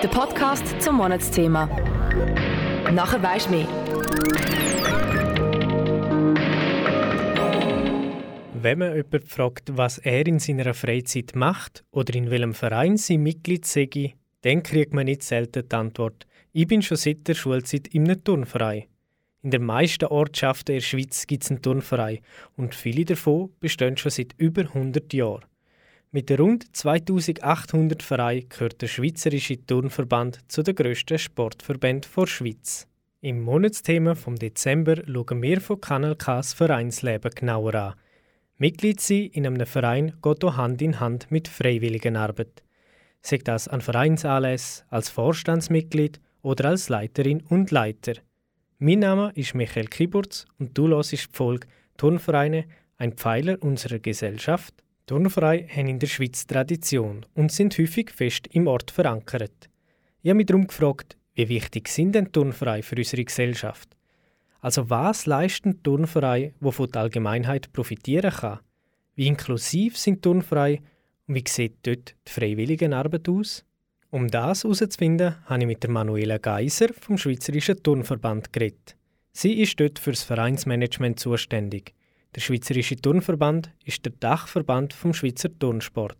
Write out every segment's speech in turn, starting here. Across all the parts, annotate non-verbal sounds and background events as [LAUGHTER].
Der Podcast zum Monatsthema. Nachher weisst mehr. Wenn man jemanden fragt, was er in seiner Freizeit macht oder in welchem Verein sein Mitglied sei, dann kriegt man nicht selten die Antwort, ich bin schon seit der Schulzeit einem Turnverein. In den meisten Ortschaften der Schweiz gibt es einen Turnverein und viele davon bestehen schon seit über 100 Jahren. Mit rund 2800 Vereinen gehört der Schweizerische Turnverband zu den grössten Sportverbänden der Schweiz. Im Monatsthema vom Dezember schauen wir von Kanal Ks Vereinsleben genauer an. Mitglied sein in einem Verein geht auch Hand in Hand mit Freiwilligenarbeit. Sei das an Vereinsanlässen, als Vorstandsmitglied oder als Leiterin und Leiter. Mein Name ist Michael Kiburz und du hörst die Folge Turnvereine, ein Pfeiler unserer Gesellschaft. Turnvereine haben in der Schweiz Tradition und sind häufig fest im Ort verankert. Ich habe mich darum gefragt, wie wichtig sind denn Turnvereine für unsere Gesellschaft? Also was leisten Turnvereine, die von der Allgemeinheit profitieren kann? Wie inklusiv sind Turnvereine und wie sieht dort die Freiwilligenarbeit aus? Um das herauszufinden, habe ich mit der Manuela Geiser vom Schweizerischen Turnverband geredet. Sie ist dort für das Vereinsmanagement zuständig. Der Schweizerische Turnverband ist der Dachverband vom Schweizer Turnsport.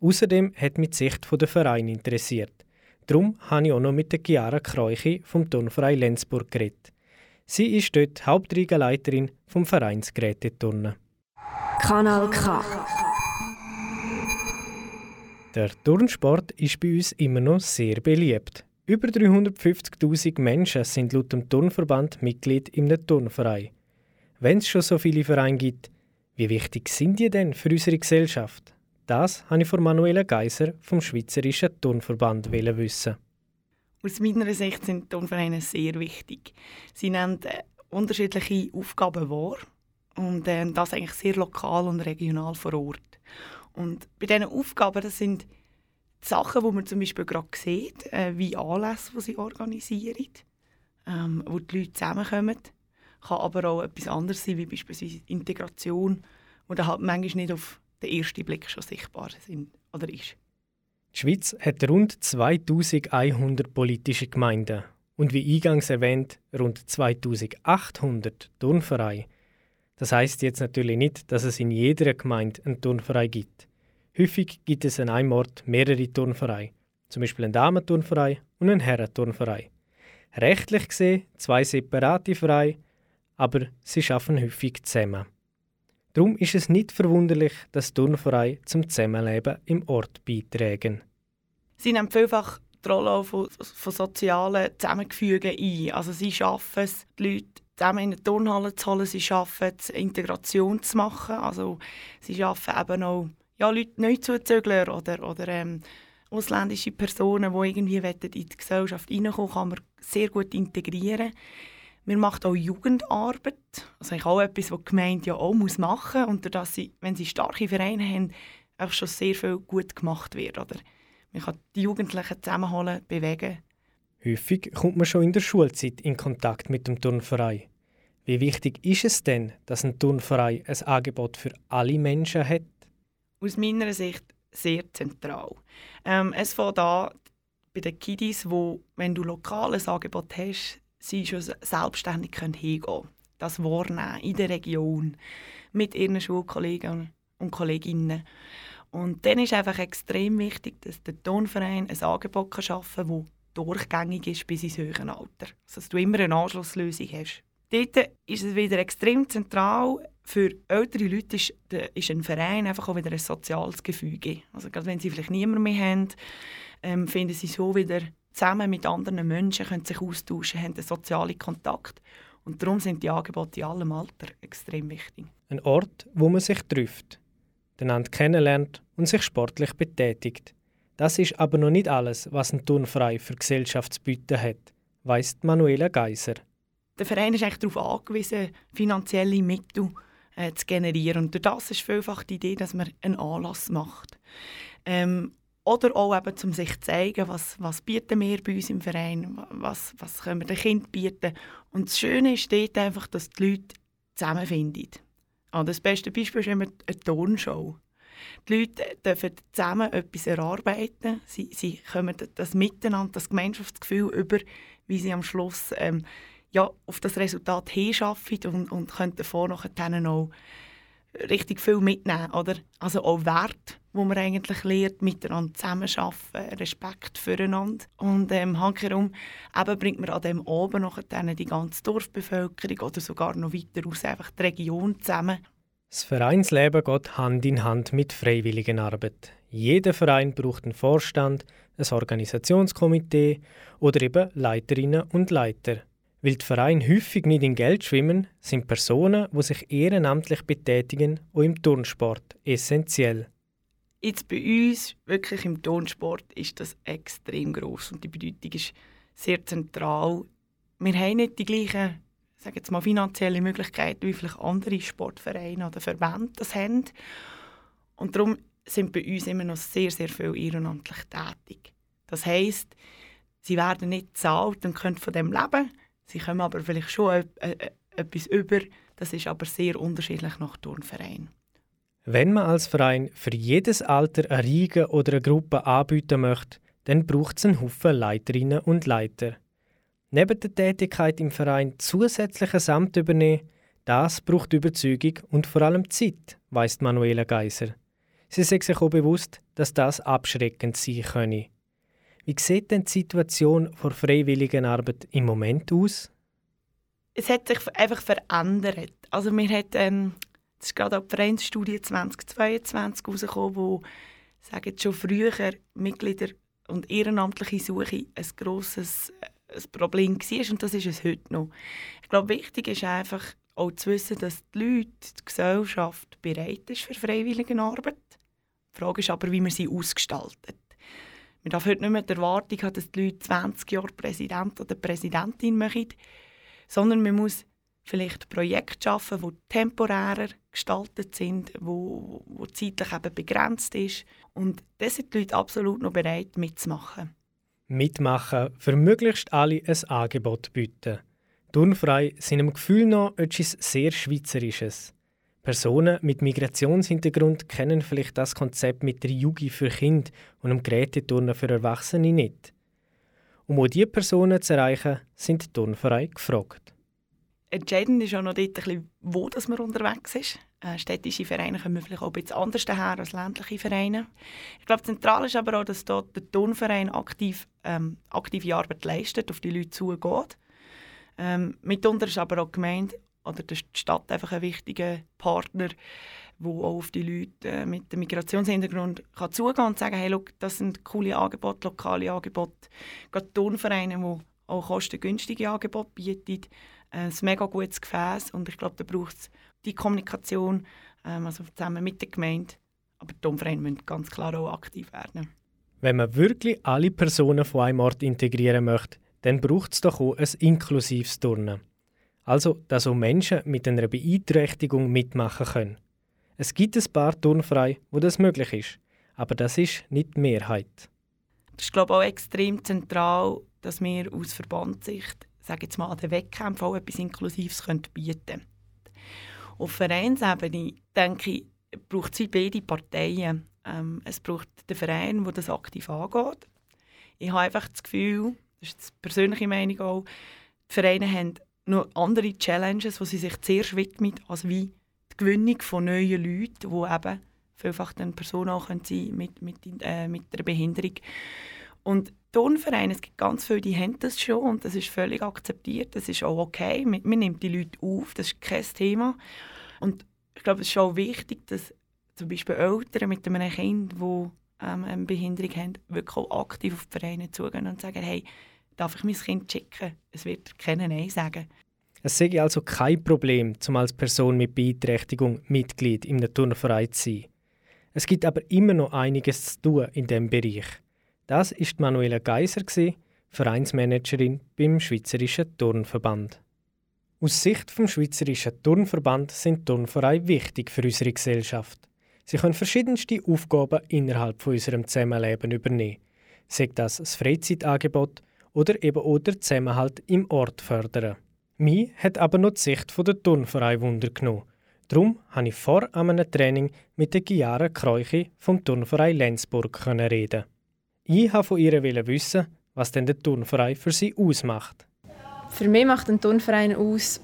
Außerdem hat mich die Sicht der Verein interessiert. Darum habe ich auch noch mit der Chiara Kreuchi vom Turnverein Lenzburg geredet. Sie ist dort Hauptregenleiterin vom Vereinsgeräteturnen. Kanal K. Der Turnsport ist bei uns immer noch sehr beliebt. Über 350.000 Menschen sind laut dem Turnverband Mitglied im Turnverein. Wenn es schon so viele Vereine gibt, wie wichtig sind die denn für unsere Gesellschaft? Das habe ich von Manuela Geiser vom Schweizerischen Turnverband wissen. Aus meiner Sicht sind Turnvereine sehr wichtig. Sie nehmen äh, unterschiedliche Aufgaben wahr und äh, das eigentlich sehr lokal und regional vor Ort. Und bei diesen Aufgaben, das sind die Sachen, die man zum Beispiel gerade sieht, äh, wie Anlässe, die sie organisieren, ähm, wo die Leute zusammenkommen. Kann aber auch etwas anderes sein, wie beispielsweise Integration, wo dann halt manchmal nicht auf den ersten Blick schon sichtbar sind oder ist. Die Schweiz hat rund 2100 politische Gemeinden und wie eingangs erwähnt rund 2800 Turnvereine. Das heißt jetzt natürlich nicht, dass es in jeder Gemeinde einen Turnverein gibt. Häufig gibt es an einem Ort mehrere Turnvereine, zum Beispiel einen Damenturnverein und einen Herrenturnverein. Rechtlich gesehen zwei separate Vereine, aber sie schaffen häufig zusammen. Darum ist es nicht verwunderlich, dass Turnvereine zum Zusammenleben im Ort beitragen. Sie nehmen vielfach die Rolle von, von sozialen Zusammengefügen ein. Also sie schaffen es, die Leute zusammen in eine Turnhalle zu holen. Sie schaffen es, Integration zu machen. Also sie schaffen eben auch ja, Leute Neuzuzügler oder, oder ähm, ausländische Personen, die irgendwie in die Gesellschaft reinkommen, kann man sehr gut integrieren. Wir machen auch Jugendarbeit. Also auch etwas, was die Gemeinde ja auch muss machen muss. Und dass sie, wenn sie starke Vereine haben, auch schon sehr viel gut gemacht wird. Oder? Man kann die Jugendlichen zusammenholen, bewegen. Häufig kommt man schon in der Schulzeit in Kontakt mit dem Turnverein. Wie wichtig ist es denn, dass ein Turnverein ein Angebot für alle Menschen hat? Aus meiner Sicht sehr zentral. Ähm, es fängt an bei den Kiddies, wo, wenn du lokales Angebot hast, sie schon selbstständig hingehen können. Das wahrnehmen in der Region mit ihren Schulkollegen und Kolleginnen. Und dann ist einfach extrem wichtig, dass der Tonverein ein Angebot schaffen kann, das durchgängig ist bis ins höhere Alter. Also, dass du immer eine Anschlusslösung hast. Dort ist es wieder extrem zentral. Für ältere Leute ist, ist ein Verein einfach auch wieder ein soziales Gefüge. Also gerade wenn sie vielleicht niemand mehr haben, ähm, finden sie so wieder zusammen mit anderen Menschen, können sich austauschen, haben einen sozialen Kontakt. Und darum sind die Angebote in allem Alter extrem wichtig. Ein Ort, wo man sich trifft, einander kennenlernt und sich sportlich betätigt. Das ist aber noch nicht alles, was ein Turnverein für Gesellschaft zu bieten hat, weiss Manuela Geiser. Der Verein ist darauf angewiesen, finanzielle Mittel äh, zu generieren. Und durch das ist vielfach die Idee, dass man einen Anlass macht. Ähm, oder auch eben, um sich zu zeigen, was, was bieten wir bei uns im Verein, was, was können wir den Kindern bieten. Und das Schöne ist dort einfach, dass die Leute zusammenfinden. Und das beste Beispiel ist immer eine Turnshow. Die Leute dürfen zusammen etwas erarbeiten. Sie, sie kommen das Miteinander, das Gemeinschaftsgefühl über, wie sie am Schluss ähm, ja, auf das Resultat hinschaffen und, und können davor nachher auch richtig viel mitnehmen. Oder? Also auch Wert, wo man eigentlich lernt, miteinander zusammenarbeiten, Respekt füreinander. Und ähm, hankerum eben bringt man an dem oben noch die ganze Dorfbevölkerung oder sogar noch weiter aus einfach die Region zusammen. Das Vereinsleben geht Hand in Hand mit Freiwilligenarbeit. Jeder Verein braucht einen Vorstand, ein Organisationskomitee oder eben Leiterinnen und Leiter. Weil die Vereine häufig nicht in Geld schwimmen, sind Personen, die sich ehrenamtlich betätigen, auch im Turnsport essentiell. Jetzt bei uns, wirklich im Turnsport, ist das extrem groß und die Bedeutung ist sehr zentral. Wir haben nicht die gleichen sage jetzt mal, finanzielle Möglichkeiten, wie vielleicht andere Sportvereine oder Verbände das haben. Und darum sind bei uns immer noch sehr, sehr viele ehrenamtlich tätig. Das heisst, sie werden nicht bezahlt und können von dem leben, Sie kommen aber vielleicht schon etwas über. Das ist aber sehr unterschiedlich nach Turnverein. Wenn man als Verein für jedes Alter eine Riege oder eine Gruppe anbieten möchte, dann braucht es einen Haufen Leiterinnen und Leiter. Neben der Tätigkeit im Verein zusätzliches Amt übernehmen, das braucht Überzeugung und vor allem Zeit, weist Manuela Geiser. Sie sagt sich auch bewusst, dass das abschreckend sein könne. Wie sieht denn die Situation vor Freiwilligenarbeit im Moment aus? Es hat sich einfach verändert. Also wir hat, ähm, das ist gerade auch die Vereinsstudie 2022 herausgekommen, wo sagen schon früher Mitglieder und ehrenamtliche Suche ein grosses äh, ein Problem war und das ist es heute noch. Ich glaube, wichtig ist einfach auch zu wissen, dass die Leute, die Gesellschaft bereit ist für Freiwilligenarbeit. Die Frage ist aber, wie man sie ausgestaltet. Man darf heute nicht mehr die Erwartung haben, dass die Leute 20 Jahre Präsident oder Präsidentin machen, sondern man muss vielleicht Projekte schaffen, die temporärer gestaltet sind, wo, wo zeitlich eben begrenzt ist. Und das sind die Leute absolut noch bereit mitzumachen. Mitmachen, für möglichst alle ein Angebot bieten. Turnfrei sind im Gefühl noch etwas sehr Schweizerisches. Personen mit Migrationshintergrund kennen vielleicht das Konzept mit der Yugi für Kinder und dem Geräteturnen für Erwachsene nicht. Um auch diese Personen zu erreichen, sind die Turnvereine gefragt. Entscheidend ist auch noch dort, wo das man unterwegs ist. Äh, städtische Vereine kommen vielleicht auch ein bisschen anders daher als ländliche Vereine. Ich glaube, zentral ist aber auch, dass dort der Turnverein aktiv, ähm, aktive Arbeit leistet, auf die Leute zugeht. Ähm, mitunter ist aber auch gemeint, oder die Stadt einfach ein wichtiger Partner, wo auch auf die Leute äh, mit dem Migrationshintergrund kann zugehen und sagen, hey, look, das sind coole Angebote, lokale Angebote. Gerade Turnvereine, die auch kostengünstige Angebote bieten, äh, ein mega gutes Gefäß und ich glaube, da braucht es die Kommunikation, ähm, also zusammen mit der Gemeinde. Aber die Turnvereine müssen ganz klar auch aktiv werden. Wenn man wirklich alle Personen von einem Ort integrieren möchte, dann braucht es doch auch ein inklusives Turnen. Also, dass auch Menschen mit einer Beeinträchtigung mitmachen können. Es gibt ein paar Turnfrei, wo das möglich ist, aber das ist nicht die Mehrheit. Das ist glaube ich, auch extrem zentral, dass wir aus Verbandssicht, sage jetzt mal, an den Wettkämpfen auch etwas Inklusives bieten können. Auf Vereinsebene, denke ich, braucht es beide Parteien. Ähm, es braucht den Verein, der das aktiv angeht. Ich habe einfach das Gefühl, das ist die persönliche Meinung auch, die Vereine haben noch andere Challenges, wo sie sich zuerst widmen, als wie die Gewinnung von neuen Leuten, die eben vielfach dann Personen auch sein mit, mit, äh, mit einer Behinderung. Und Turnvereine, es gibt ganz viele, die haben das schon und das ist völlig akzeptiert, das ist auch okay, man, man nimmt die Leute auf, das ist kein Thema. Und ich glaube, es ist auch wichtig, dass zum Beispiel Eltern mit einem Kind, das ähm, eine Behinderung haben, wirklich auch aktiv auf die Vereine zugehen und sagen, hey, darf ich mein Kind schicken? Es wird keiner Nein sagen. Es sei also kein Problem, zum als Person mit Beeinträchtigung Mitglied im Turnverein zu sein. Es gibt aber immer noch einiges zu tun in diesem Bereich. Das ist Manuela Geiser, Vereinsmanagerin beim Schweizerischen Turnverband. Aus Sicht vom Schweizerischen Turnverband sind Turnvereine wichtig für unsere Gesellschaft. Sie können verschiedenste Aufgaben innerhalb von unserem Zusammenleben übernehmen. Sei das das Freizeitangebot, oder eben auch den Zusammenhalt im Ort fördern. Mich hat aber noch die Sicht der Turnverein Wunder genommen. Darum konnte ich vor einem Training mit der Chiara Kreuchi vom Turnverein Lenzburg reden. Ich wollte von ihr wissen, was denn der Turnverein für sie ausmacht. Für mich macht ein Turnverein aus,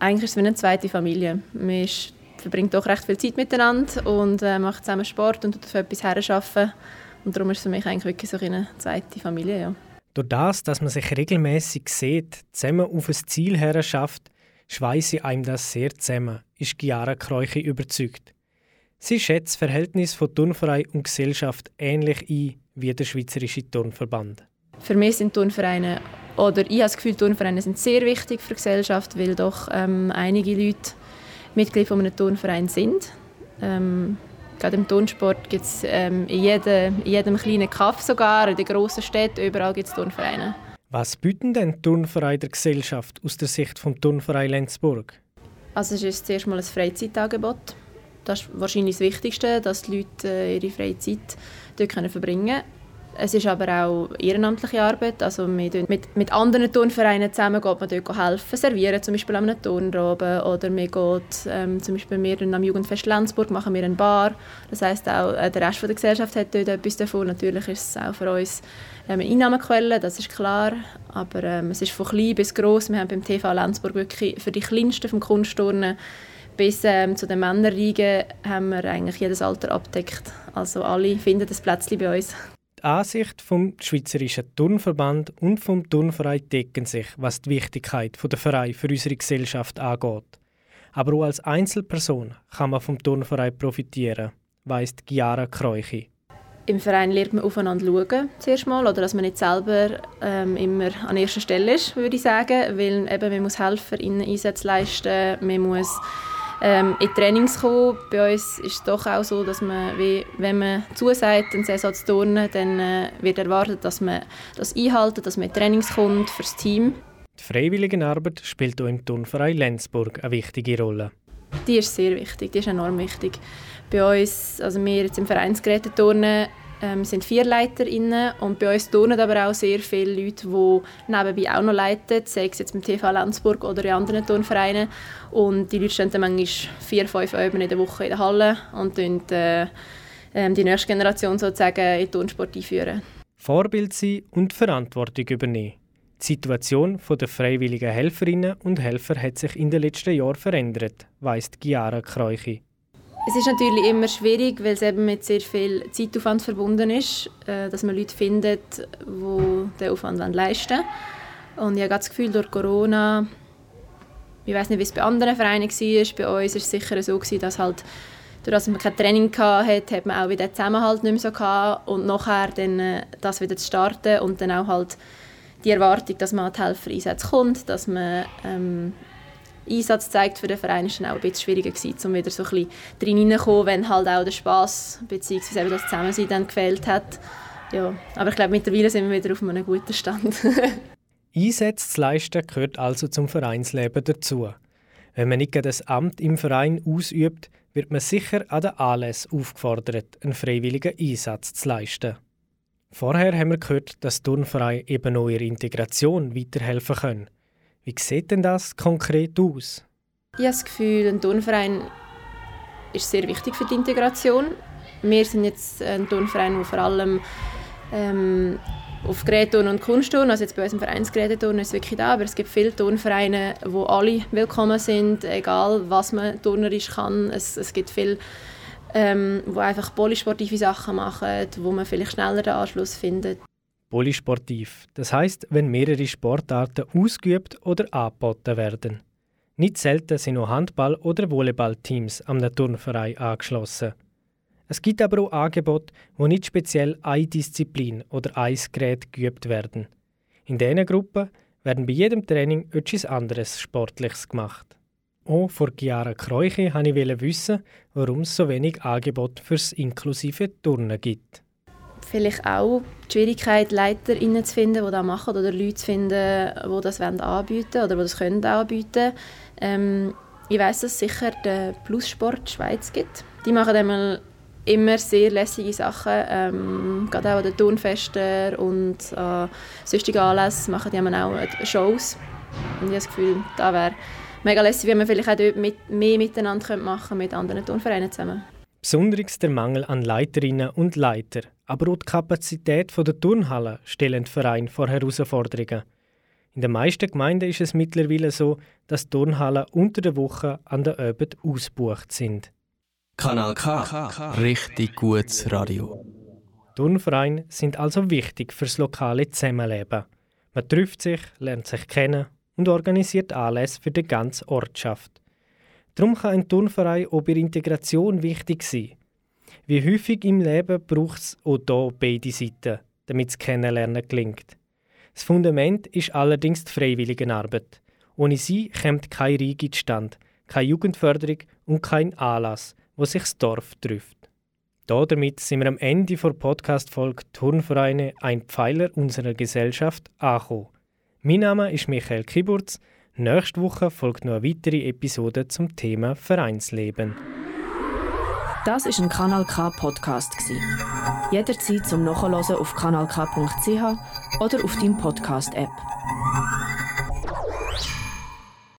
eigentlich ist es wie eine zweite Familie. Man ist, verbringt doch recht viel Zeit miteinander und äh, macht zusammen Sport und tut etwas herarbeiten. Und darum ist es für mich eigentlich wirklich so eine zweite Familie. Ja. Durch das, dass man sich regelmäßig sieht, zusammen auf ein Ziel her schafft, schweiße einem das sehr zusammen, ist Chiara Kreuchi überzeugt. Sie schätzt das Verhältnis von Turnverein und Gesellschaft ähnlich ein wie der Schweizerische Turnverband. Für mich sind Turnvereine, oder ich habe das Gefühl, Turnvereine sind sehr wichtig für die Gesellschaft, weil doch ähm, einige Leute Mitglied von einem Turnverein sind. Ähm, gerade im Turnsport gibt es ähm, in, jedem, in jedem kleinen Kaff sogar, in den grossen Städten, überall gibt es Turnvereine. Was bieten denn Turnvereine der Gesellschaft aus der Sicht des Turnverein Lenzburg? Also es ist zuerst mal ein Freizeitangebot. Das ist wahrscheinlich das Wichtigste, dass die Leute äh, ihre Freizeit dort verbringen können. Es ist aber auch ehrenamtliche Arbeit. Also mit, mit anderen Turnvereinen zusammen geht man dort helfen, servieren zum Beispiel an einem Turnroben oder man geht ähm, zum Beispiel wir am Jugendfest Lenzburg machen wir eine Bar. Das heißt auch äh, der Rest der Gesellschaft hat dort etwas davon. Natürlich ist es auch für uns ähm, eine Einnahmequelle, das ist klar. Aber ähm, es ist von klein bis groß. Wir haben beim TV Lenzburg wirklich für die Kleinsten vom Kunstturnen bis ähm, zu den Männerriegen haben wir eigentlich jedes Alter abdeckt. Also alle finden das Plätzchen bei uns. Die Ansicht vom Schweizerischen Turnverband und vom Turnverein decken sich, was die Wichtigkeit der Verein für unsere Gesellschaft angeht. Aber auch als Einzelperson kann man vom Turnverein profitieren, weiss Chiara Kreuchi. Im Verein lernt man aufeinander schauen, zuerst mal, oder dass man nicht selber ähm, immer an erster Stelle ist, würde ich sagen, weil eben, man muss helfen, ihnen Einsätze leisten, man muss ähm, in Trainings kommen. Bei uns ist es doch auch so, dass man, wenn man zusagt, eine Saison zu turnen, dann äh, wird erwartet, dass man das einhalten, dass man in Trainings kommt für das Team. Die Freiwilligenarbeit spielt auch im Turnverein Lenzburg eine wichtige Rolle. Die ist sehr wichtig, die ist enorm wichtig. Bei uns, also wir jetzt im Vereinsgeräteturnen, ähm, sind vier LeiterInnen und bei uns turnen aber auch sehr viele Leute, die nebenbei auch noch leiten, sei es jetzt beim TV Lenzburg oder in anderen Turnvereinen. Und die Leute stehen dann manchmal vier, fünf Üben in der Woche in der Halle und tun, äh, äh, die nächste Generation sozusagen in den Turnsport einführen. Vorbild sein und Verantwortung übernehmen. Die Situation der freiwilligen Helferinnen und Helfer hat sich in den letzten Jahren verändert, weiss Chiara Kreuchi. Es ist natürlich immer schwierig, weil es eben mit sehr viel Zeitaufwand verbunden ist, äh, dass man Leute findet, die den Aufwand leisten wollen. Und ich habe das Gefühl, durch Corona, ich weiß nicht, wie es bei anderen Vereinen war, bei uns war es sicher so, dass halt durch dass man kein Training hatte, hat man auch wieder den Zusammenhalt nicht mehr so gehabt. und nachher dann äh, das wieder zu starten und dann auch halt die Erwartung, dass man an die Helfereinsätze kommt, dass man ähm, Einsatz zeigt für den Verein, ist dann auch ein bisschen schwieriger gewesen, um wieder so ein bisschen reinzukommen, wenn halt auch der Spass bzw. das Zusammensein dann gefehlt hat. Ja, aber ich glaube, mittlerweile sind wir wieder auf einem guten Stand. [LAUGHS] Einsätze zu leisten gehört also zum Vereinsleben dazu. Wenn man nicht das Amt im Verein ausübt, wird man sicher an den Anlässen aufgefordert, einen freiwilligen Einsatz zu leisten. Vorher haben wir gehört, dass Turnvereine eben auch ihre Integration weiterhelfen können. Wie sieht denn das konkret aus? Ich habe das Gefühl, ein Turnverein ist sehr wichtig für die Integration. Wir sind jetzt ein Turnverein, der vor allem ähm, auf Gerätturnen und Kunstturnen, also jetzt bei uns im Vereinsgeräteturnen ist es wirklich da, aber es gibt viele Turnvereine, wo alle willkommen sind, egal was man turnerisch kann. Es, es gibt viele, ähm, wo einfach polysportive Sachen machen, wo man vielleicht schneller den Anschluss findet. Polysportiv, das heißt, wenn mehrere Sportarten ausgeübt oder angeboten werden. Nicht selten sind auch Handball- oder Volleyballteams am Turnverein angeschlossen. Es gibt aber auch Angebote, wo nicht speziell eine Disziplin oder ein Gerät geübt werden. In diesen Gruppen werden bei jedem Training etwas anderes Sportliches gemacht. Auch vor Chiara Kreuche wollte ich wissen, warum es so wenig Angebote fürs inklusive Turnen gibt vielleicht auch die Schwierigkeit, LeiterInnen zu finden, die das machen oder Leute zu finden, die das anbieten oder die das können anbieten ähm, Ich weiß, dass es sicher den Plussport Schweiz gibt. Die machen einmal immer sehr lässige Sachen. Ähm, gerade auch an den Turnfesten und an sonstigen Anlässen machen die auch Shows. Und ich habe das Gefühl, da wäre mega lässig, wie man vielleicht auch dort mit, mehr miteinander machen könnte mit anderen Turnvereinen zusammen. Besonders der Mangel an Leiterinnen und Leiter, aber auch die Kapazität der Turnhalle stellen den Verein vor Herausforderungen. In den meisten Gemeinden ist es mittlerweile so, dass Turnhallen unter der Woche an der Abend ausgebucht sind. Kanal K. Richtig gutes Radio. Turnvereine sind also wichtig fürs lokale Zusammenleben. Man trifft sich, lernt sich kennen und organisiert Anlässe für die ganze Ortschaft. Darum kann ein Turnverein auch bei Integration wichtig sein. Wie häufig im Leben braucht es auch hier beide Seiten, damit das Kennenlernen gelingt. Das Fundament ist allerdings die freiwillige Arbeit. Ohne sie kommt kein Regie zustande, keine Jugendförderung und kein Anlass, wo sich das Dorf trifft. Damit sind wir am Ende der Podcast-Folge Turnvereine ein Pfeiler unserer Gesellschaft angekommen. Mein Name ist Michael Kiburz. Nächste Woche folgt noch eine weitere Episode zum Thema Vereinsleben. Das ist ein Kanal K Podcast Jederzeit zum Nachhören auf kanalk.ch oder auf deinem Podcast App.